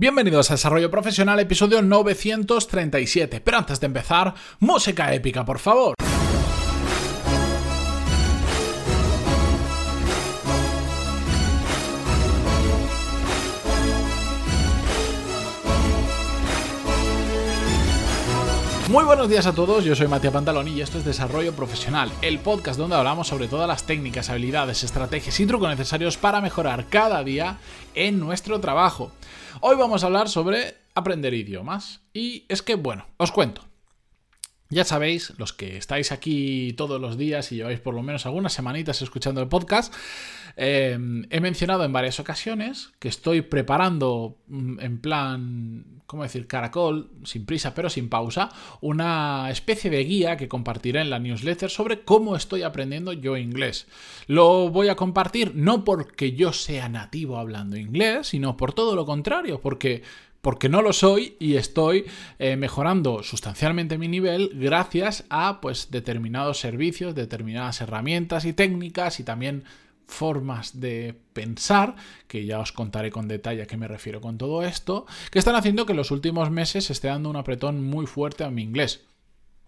Bienvenidos a Desarrollo Profesional, episodio 937. Pero antes de empezar, música épica, por favor. Muy buenos días a todos, yo soy Matías Pantaloni y esto es Desarrollo Profesional, el podcast donde hablamos sobre todas las técnicas, habilidades, estrategias y trucos necesarios para mejorar cada día en nuestro trabajo. Hoy vamos a hablar sobre aprender idiomas y es que, bueno, os cuento. Ya sabéis, los que estáis aquí todos los días y lleváis por lo menos algunas semanitas escuchando el podcast, eh, he mencionado en varias ocasiones que estoy preparando mm, en plan, ¿cómo decir? Caracol, sin prisa pero sin pausa, una especie de guía que compartiré en la newsletter sobre cómo estoy aprendiendo yo inglés. Lo voy a compartir no porque yo sea nativo hablando inglés, sino por todo lo contrario, porque porque no lo soy y estoy eh, mejorando sustancialmente mi nivel gracias a pues determinados servicios, determinadas herramientas y técnicas y también formas de pensar, que ya os contaré con detalle a qué me refiero con todo esto, que están haciendo que en los últimos meses esté dando un apretón muy fuerte a mi inglés,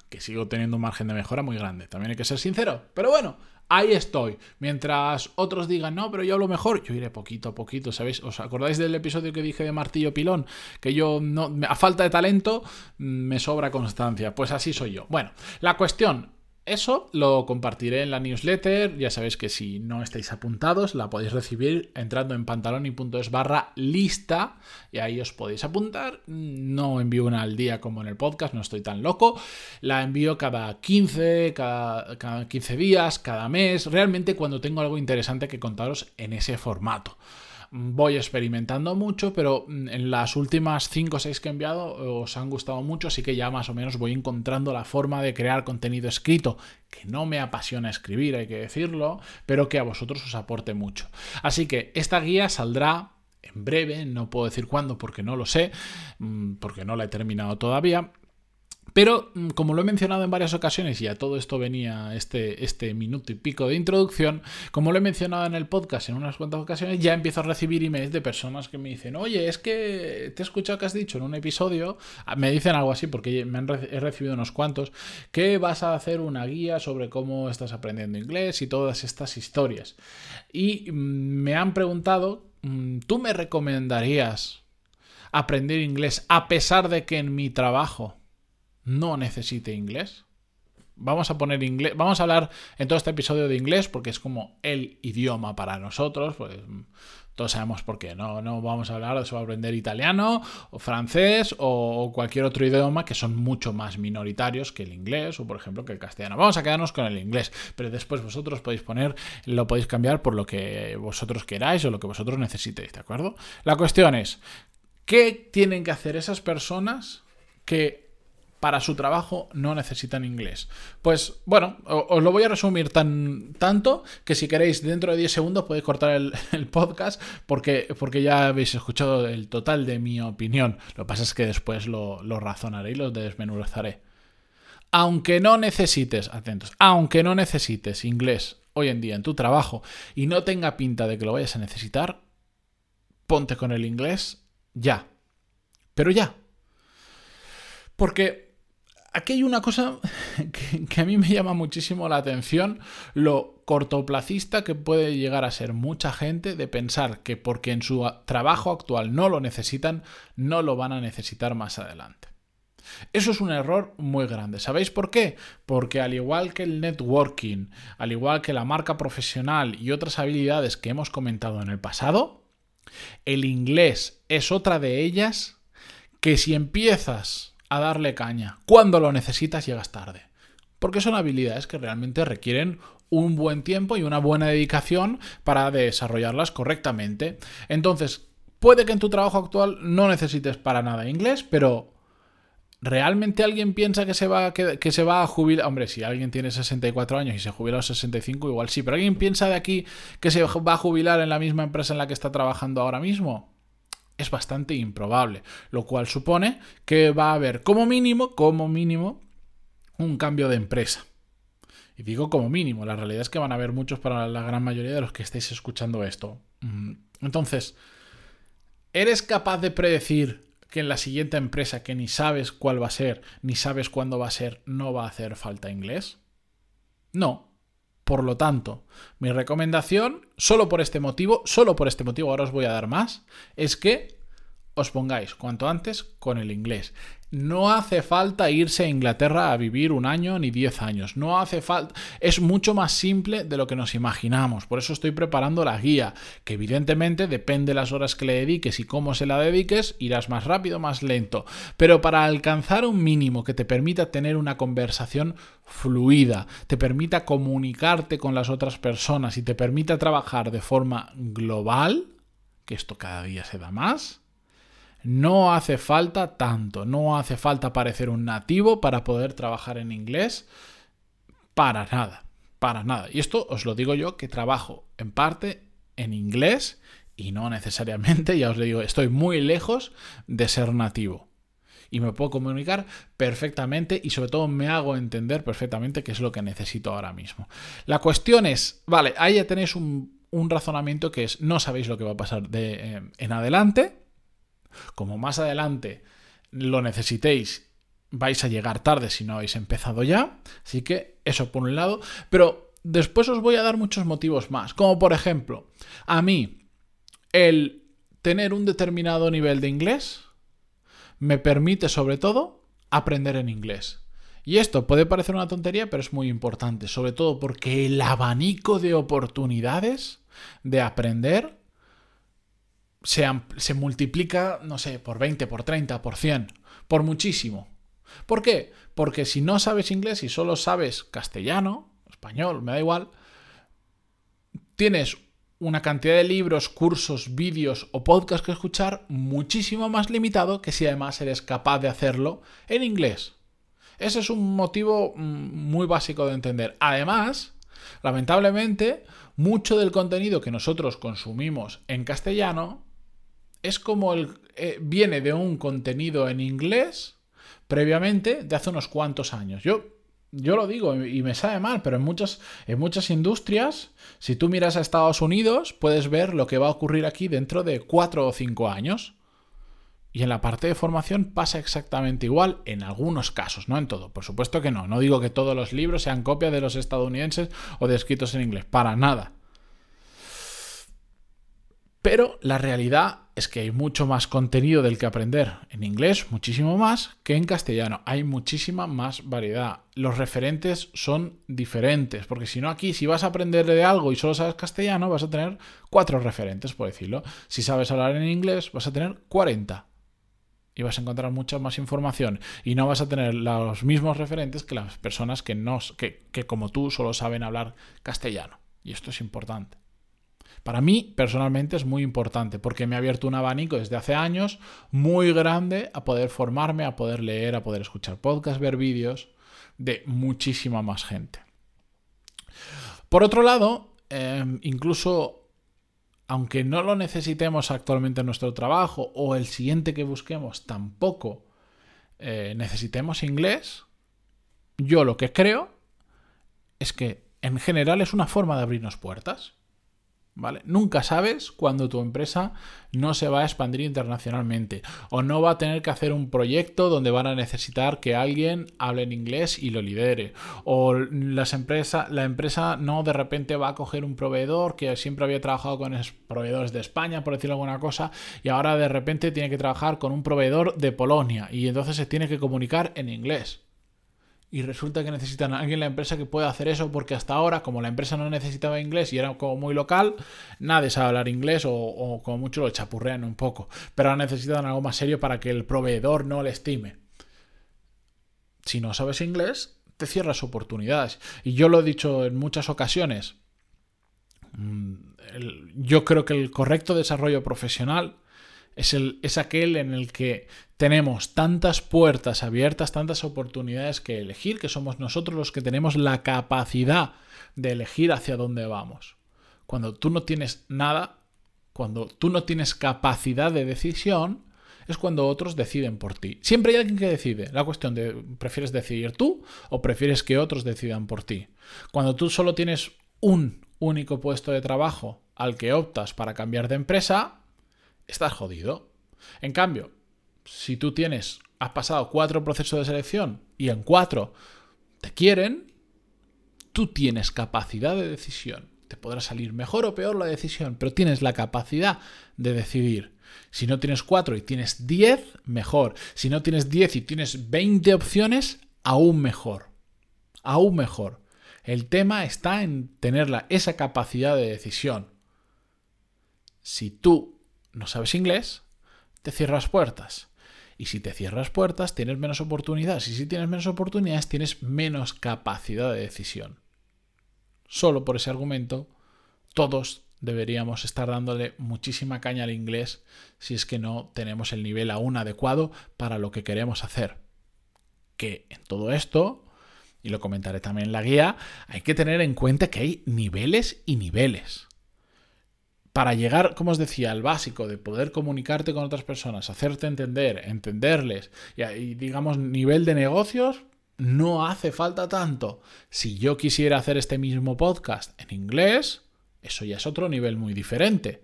que sigo teniendo un margen de mejora muy grande, también hay que ser sincero, pero bueno, ahí estoy. Mientras otros digan, no, pero yo hablo mejor, yo iré poquito a poquito, ¿sabéis? ¿Os acordáis del episodio que dije de Martillo Pilón? Que yo, no, a falta de talento, mm, me sobra constancia. Pues así soy yo. Bueno, la cuestión, eso lo compartiré en la newsletter. Ya sabéis que si no estáis apuntados, la podéis recibir entrando en pantaloni.es barra lista y ahí os podéis apuntar. No envío una al día como en el podcast, no estoy tan loco. La envío cada 15, cada, cada 15 días, cada mes, realmente cuando tengo algo interesante que contaros en ese formato voy experimentando mucho, pero mm, en las últimas 5 o 6 que he enviado os han gustado mucho, así que ya más o menos voy encontrando la forma de crear contenido escrito, que no me apasiona escribir, hay que decirlo, pero que a vosotros os aporte mucho. Así que esta guía saldrá en breve, no puedo decir cuándo porque no lo sé, mm, porque no la he terminado todavía, pero, mm, como lo he mencionado en varias ocasiones, y a todo esto venía este, este minuto y pico de introducción, como lo he mencionado en el podcast en unas cuantas ocasiones, ya empiezo a recibir emails de personas que me dicen, oye, es que te he escuchado que has dicho en un episodio, ah, me dicen algo así, porque me han, he recibido unos cuantos, que vas a hacer una guía sobre cómo estás aprendiendo inglés y todas estas historias. Y mm, me han preguntado, mm, ¿tú me recomendarías aprender inglés a pesar de que en mi trabajo no necesite inglés. Vamos a poner inglés, vamos a hablar en todo este episodio de inglés porque es como el idioma para nosotros, pues todos sabemos por qué, no, no vamos a hablar de aprender italiano o francés o cualquier otro idioma que son mucho más minoritarios que el inglés o por ejemplo que el castellano. Vamos a quedarnos con el inglés, pero después vosotros podéis poner, lo podéis cambiar por lo que vosotros queráis o lo que vosotros necesitéis, ¿de acuerdo? La cuestión es, ¿qué tienen que hacer esas personas que para su trabajo no necesitan inglés. Pues bueno, os lo voy a resumir tan, tanto que si queréis dentro de 10 segundos podéis cortar el, podcast porque, porque, ya habéis escuchado el total de mi opinión. Lo que pasa es que después lo, lo razonaré y lo desmenuzaré. Aunque no necesites, atentos, aunque no necesites inglés hoy en día en tu trabajo y no tenga pinta de que lo vayas a necesitar, ponte con el inglés ya. Pero ya. Porque aquí hay una cosa que, a mí me llama muchísimo la atención, lo cortoplacista que puede llegar a ser mucha gente de pensar que porque en su trabajo actual no lo necesitan, no lo van a necesitar más adelante. Eso es un error muy grande. ¿Sabéis por qué? Porque al igual que el networking, al igual que la marca profesional y otras habilidades que hemos comentado en el pasado, el inglés es otra de ellas que si empiezas a darle caña. Cuando lo necesitas llegas tarde. Porque son habilidades que realmente requieren un buen tiempo y una buena dedicación para desarrollarlas correctamente. Entonces, puede que en tu trabajo actual no necesites para nada inglés, pero ¿realmente alguien piensa que se va, que, se va a jubilar? Hombre, si alguien tiene 64 años y se jubila a los 65, igual sí, pero ¿alguien piensa de aquí que se va a jubilar en la misma empresa en la que está trabajando ahora mismo? Es bastante improbable, lo cual supone que va a haber como mínimo, como mínimo, un cambio de empresa. Y digo como mínimo, la realidad es que van a haber muchos para la gran mayoría de los que estéis escuchando esto. Mm, entonces, ¿Eres capaz de predecir que en la siguiente empresa que ni sabes cuál va a ser, ni sabes cuándo va a ser, no va a hacer falta inglés? No. Por lo tanto, mi recomendación, solo por este motivo, solo por este motivo, ahora os voy a dar más, es que os pongáis cuanto antes con el inglés. No hace falta irse a Inglaterra a vivir un año ni diez años. No hace falta. Es mucho más simple de lo que nos imaginamos. Por eso estoy preparando la guía, que evidentemente depende de las horas que le dediques y cómo se la dediques, irás más rápido, más lento. Pero para alcanzar un mínimo que te permita tener una conversación fluida, te permita comunicarte con las otras personas y te permita trabajar de forma global, que esto cada día se da más no hace falta tanto, no hace falta parecer un nativo para poder trabajar en inglés. Para nada, para nada. Y esto os lo digo yo que trabajo en parte en inglés y no necesariamente, ya os digo, estoy muy lejos de ser nativo. Y me puedo comunicar perfectamente y sobre todo me hago entender perfectamente qué es lo que necesito ahora mismo. La cuestión es, vale, ahí ya tenéis un, razonamiento que es, no sabéis lo que va a pasar de, eh, en adelante, como más adelante lo necesitéis, vais a llegar tarde si no habéis empezado ya. Así que eso por un lado. Pero después os voy a dar muchos motivos más. Como por ejemplo, a mí, el tener un determinado nivel de inglés me permite sobre todo aprender en inglés. Y esto puede parecer una tontería, pero es muy importante, sobre todo porque el abanico de oportunidades de aprender se, multiplica, no sé, por 20, por 30, por 100, por muchísimo. ¿Por qué? Porque si no sabes inglés y solo sabes castellano, español, me da igual, tienes una cantidad de libros, cursos, vídeos o podcasts que escuchar muchísimo más limitado que si además eres capaz de hacerlo en inglés. Ese es un motivo mm, muy básico de entender. Además, lamentablemente, mucho del contenido que nosotros consumimos en castellano es como el, eh, viene de un contenido en inglés previamente de hace unos cuantos años. Yo, yo lo digo y me sabe mal, pero en muchas, en muchas industrias, si tú miras a Estados Unidos, puedes ver lo que va a ocurrir aquí dentro de cuatro o cinco años. Y en la parte de formación pasa exactamente igual en algunos casos, no en todo. Por supuesto que no. No digo que todos los libros sean copia de los estadounidenses o de escritos en inglés. Para nada. Pero la realidad es que hay mucho más contenido del que aprender en inglés, muchísimo más, que en castellano. Hay muchísima más variedad. Los referentes son diferentes, porque si no aquí, si vas a aprender de algo y solo sabes castellano, vas a tener cuatro referentes, por decirlo. Si sabes hablar en inglés, vas a tener 40. Y vas a encontrar mucha más información. Y no vas a tener los mismos referentes que las personas que, no, que, que como tú solo saben hablar castellano. Y esto es importante. Para mí, personalmente, es muy importante porque me ha abierto un abanico desde hace años muy grande a poder formarme, a poder leer, a poder escuchar podcasts, ver vídeos de muchísima más gente. Por otro lado, em, incluso aunque no lo necesitemos actualmente en nuestro trabajo o el siguiente que busquemos tampoco eh, necesitemos inglés, yo lo que creo es que en general es una forma de abrirnos puertas. ¿Vale? Nunca sabes cuándo tu empresa no se va a expandir internacionalmente o no va a tener que hacer un proyecto donde van a necesitar que alguien hable en inglés y lo lidere o las empresas, la empresa no de repente va a coger un proveedor que siempre había trabajado con proveedores de España por decir alguna cosa y ahora de repente tiene que trabajar con un proveedor de Polonia y entonces se tiene que comunicar en inglés y resulta que necesitan a alguien en la empresa que pueda hacer eso porque hasta ahora, como la empresa no necesitaba inglés y era como muy local, nadie sabe hablar inglés o, como mucho lo chapurrean un poco. Pero ahora necesitan algo más serio para que el proveedor no le estime. Si no sabes inglés, te cierras oportunidades. Y yo lo he dicho en muchas ocasiones. Mm, yo creo que el correcto desarrollo profesional es, el, es aquel en el que tenemos tantas puertas abiertas, tantas oportunidades que elegir, que somos nosotros los que tenemos la capacidad de elegir hacia dónde vamos. Cuando tú no tienes nada, cuando tú no tienes capacidad de decisión, es cuando otros deciden por ti. Siempre hay alguien que decide. La cuestión de, ¿prefieres decidir tú o prefieres que otros decidan por ti? Cuando tú solo tienes un único puesto de trabajo al que optas para cambiar de empresa, estás jodido. En cambio, si tú tienes, has pasado cuatro procesos de selección y en cuatro te quieren, tú tienes capacidad de decisión. Te podrá salir mejor o peor la decisión, pero tienes la capacidad de decidir. Si no tienes cuatro y tienes diez, mejor. Si no tienes diez y tienes veinte opciones, aún mejor. Aún mejor. El tema está en tener esa capacidad de decisión. Si tú no sabes inglés, te cierras puertas. Y si te cierras puertas, tienes menos oportunidades. Y si tienes menos oportunidades, tienes menos capacidad de decisión. Solo por ese argumento, todos deberíamos estar dándole muchísima caña al inglés si es que no tenemos el nivel aún adecuado para lo que queremos hacer. Que en todo esto, y lo comentaré también en la guía, hay que tener en cuenta que hay niveles y niveles para llegar, como os decía, al básico de poder comunicarte con otras personas, hacerte entender, entenderles y, digamos nivel de negocios, no hace falta tanto. Si yo quisiera hacer este mismo podcast en inglés, eso ya es otro nivel muy diferente.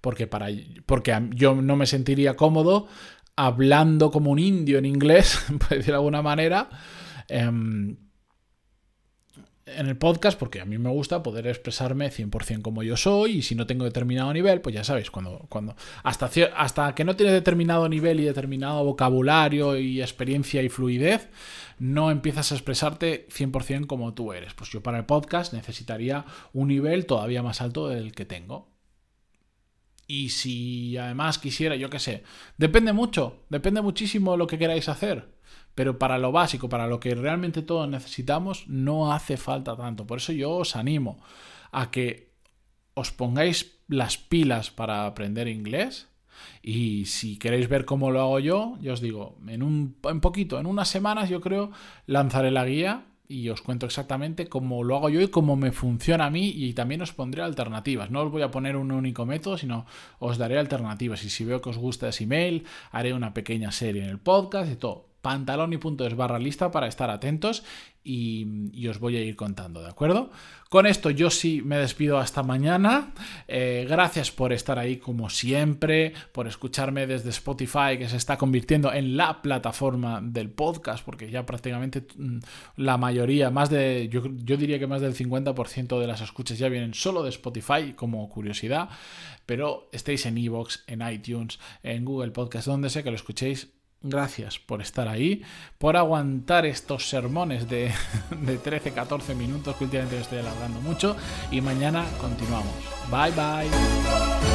Porque, para, porque yo no me sentiría cómodo hablando como un indio en inglés, por decir de alguna manera. Em, en el podcast porque a mí me gusta poder expresarme 100% como yo soy y si no tengo determinado nivel, pues ya sabéis, cuando, cuando hasta, hasta que no tienes determinado nivel y determinado vocabulario y experiencia y fluidez, no empiezas a expresarte 100% como tú eres. Pues yo para el podcast necesitaría un nivel todavía más alto del que tengo. Y si además quisiera, yo qué sé, depende mucho, depende muchísimo lo que queráis hacer. Pero para lo básico, para lo que realmente todos necesitamos, no hace falta tanto. Por eso yo os animo a que os pongáis las pilas para aprender inglés. Y si queréis ver cómo lo hago yo, yo os digo, en un en poquito, en unas semanas yo creo, lanzaré la guía y os cuento exactamente cómo lo hago yo y cómo me funciona a mí y también os pondré alternativas. No os voy a poner un único método, sino os daré alternativas. Y si veo que os gusta ese email, haré una pequeña serie en el podcast y todo pantaloni.es barra lista para estar atentos y, os voy a ir contando, ¿de acuerdo? Con esto yo sí me despido hasta mañana. Eh, gracias por estar ahí como siempre, por escucharme desde Spotify, que se está convirtiendo en la plataforma del podcast, porque ya prácticamente mm, la mayoría, más de, yo, yo diría que más del 50% de las escuchas ya vienen solo de Spotify, como curiosidad, pero estéis en Evox, en iTunes, en Google Podcast, donde sea que lo escuchéis Gracias por estar ahí, por aguantar estos sermones de, de 13-14 minutos que últimamente estoy alargando mucho y mañana continuamos. Bye bye.